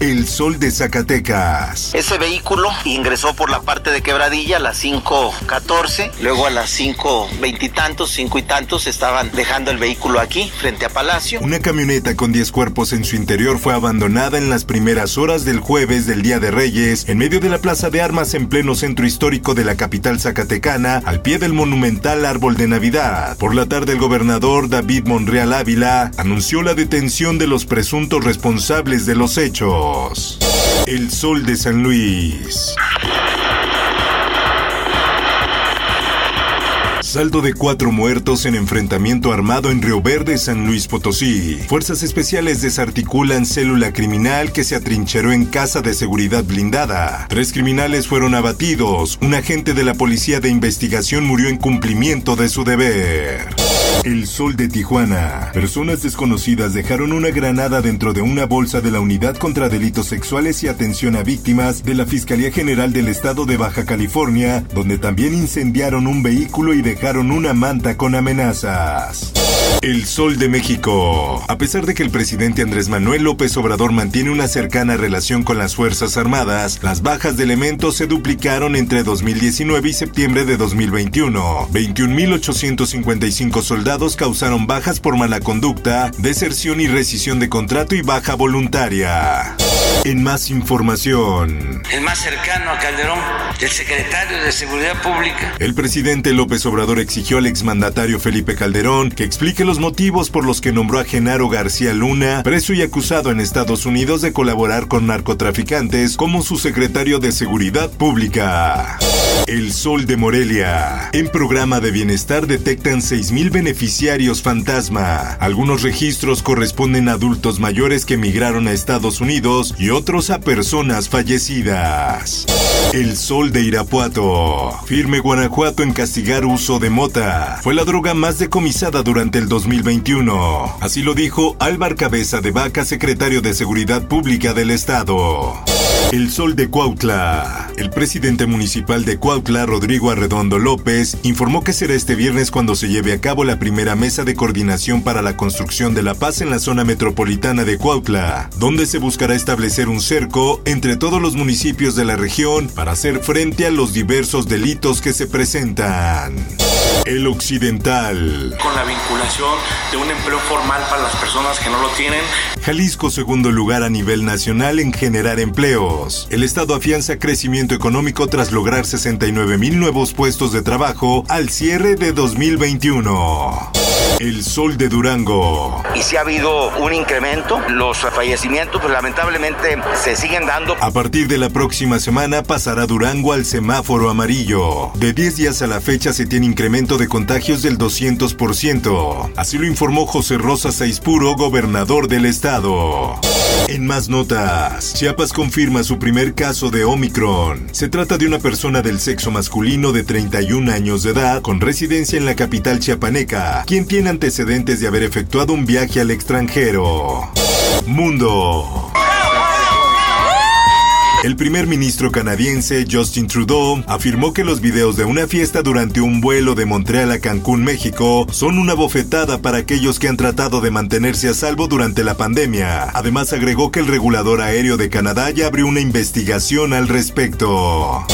El Sol de Zacatecas. Ese vehículo ingresó por la parte de Quebradilla a las 5.14, luego a las 5.20 y tantos, 5 y tantos estaban dejando el vehículo aquí, frente a Palacio. Una camioneta con 10 cuerpos en su interior fue abandonada en las primeras horas del jueves del Día de Reyes, en medio de la Plaza de Armas en pleno centro histórico de la capital zacatecana, al pie del monumental árbol de Navidad. Por la tarde el gobernador David Monreal Ávila anunció la detención de los presuntos responsables de los hechos. El Sol de San Luis. Saldo de cuatro muertos en enfrentamiento armado en Río Verde, San Luis Potosí. Fuerzas especiales desarticulan célula criminal que se atrincheró en casa de seguridad blindada. Tres criminales fueron abatidos. Un agente de la Policía de Investigación murió en cumplimiento de su deber. El Sol de Tijuana. Personas desconocidas dejaron una granada dentro de una bolsa de la Unidad contra Delitos Sexuales y Atención a Víctimas de la Fiscalía General del Estado de Baja California, donde también incendiaron un vehículo y dejaron una manta con amenazas. El Sol de México. A pesar de que el presidente Andrés Manuel López Obrador mantiene una cercana relación con las Fuerzas Armadas, las bajas de elementos se duplicaron entre 2019 y septiembre de 2021. 21.855 soldados causaron bajas por mala conducta, deserción y rescisión de contrato y baja voluntaria. En más información. El más cercano a Calderón, el secretario de Seguridad Pública. El presidente López Obrador exigió al exmandatario Felipe Calderón que explique los motivos por los que nombró a Genaro García Luna, preso y acusado en Estados Unidos de colaborar con narcotraficantes, como su secretario de Seguridad Pública. El Sol de Morelia. En programa de bienestar detectan 6.000 beneficiarios fantasma. Algunos registros corresponden a adultos mayores que migraron a Estados Unidos y otros a personas fallecidas. El Sol de Irapuato. Firme Guanajuato en castigar uso de mota. Fue la droga más decomisada durante el 2021. Así lo dijo Álvar Cabeza de Vaca, secretario de Seguridad Pública del Estado. El Sol de Cuautla. El presidente municipal de Cuautla, Rodrigo Arredondo López, informó que será este viernes cuando se lleve a cabo la primera mesa de coordinación para la construcción de la paz en la zona metropolitana de Cuautla, donde se buscará establecer un cerco entre todos los municipios de la región para hacer frente a los diversos delitos que se presentan. El Occidental. Con la vinculación de un empleo formal para las personas que no lo tienen. Jalisco segundo lugar a nivel nacional en generar empleos. El Estado afianza crecimiento económico tras lograr 69 mil nuevos puestos de trabajo al cierre de 2021. El Sol de Durango. Y si ha habido un incremento, los fallecimientos pues, lamentablemente se siguen dando. A partir de la próxima semana pasará Durango al semáforo amarillo. De 10 días a la fecha se tiene incremento de contagios del 200%. Así lo informó José Rosa Saispuro, gobernador del estado. En más notas, Chiapas confirma su primer caso de Omicron. Se trata de una persona del sexo masculino de 31 años de edad con residencia en la capital chiapaneca, quien tiene antecedentes de haber efectuado un viaje al extranjero. Mundo. El primer ministro canadiense Justin Trudeau afirmó que los videos de una fiesta durante un vuelo de Montreal a Cancún, México, son una bofetada para aquellos que han tratado de mantenerse a salvo durante la pandemia. Además agregó que el regulador aéreo de Canadá ya abrió una investigación al respecto.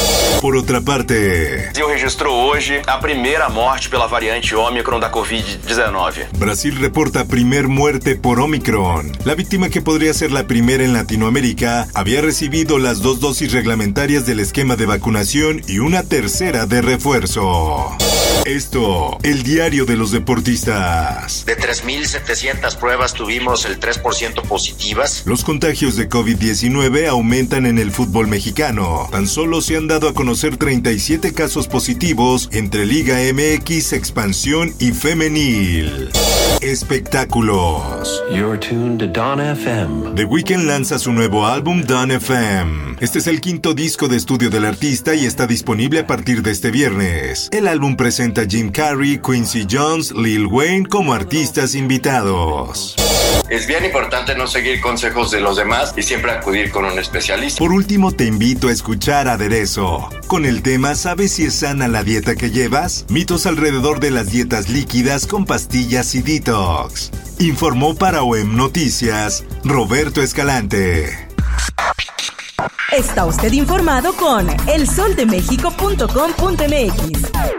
Por otra parte, Brasil registrou hoje a primeira morte pela variante Ômicron da Covid-19. Brasil reporta primer muerte por Omicron. La víctima que podría ser la primera en Latinoamérica había recibido las dos dosis reglamentarias del esquema de vacunación y una tercera de refuerzo. Esto, el diario de los deportistas. De 3.700 pruebas tuvimos el 3% positivas. Los contagios de COVID-19 aumentan en el fútbol mexicano. Tan solo se han dado a conocer 37 casos positivos entre Liga MX, Expansión y Femenil. Espectáculos. You're tuned to Dawn FM. The Weeknd lanza su nuevo álbum Dawn FM. Este es el quinto disco de estudio del artista y está disponible a partir de este viernes. El álbum presenta a Jim Carrey, Quincy Jones, Lil Wayne como artistas invitados. Es bien importante no seguir consejos de los demás y siempre acudir con un especialista. Por último, te invito a escuchar Aderezo. Con el tema ¿Sabes si es sana la dieta que llevas? Mitos alrededor de las dietas líquidas con pastillas y detox. Informó para OEM Noticias Roberto Escalante. Está usted informado con elsoldemexico.com.mx.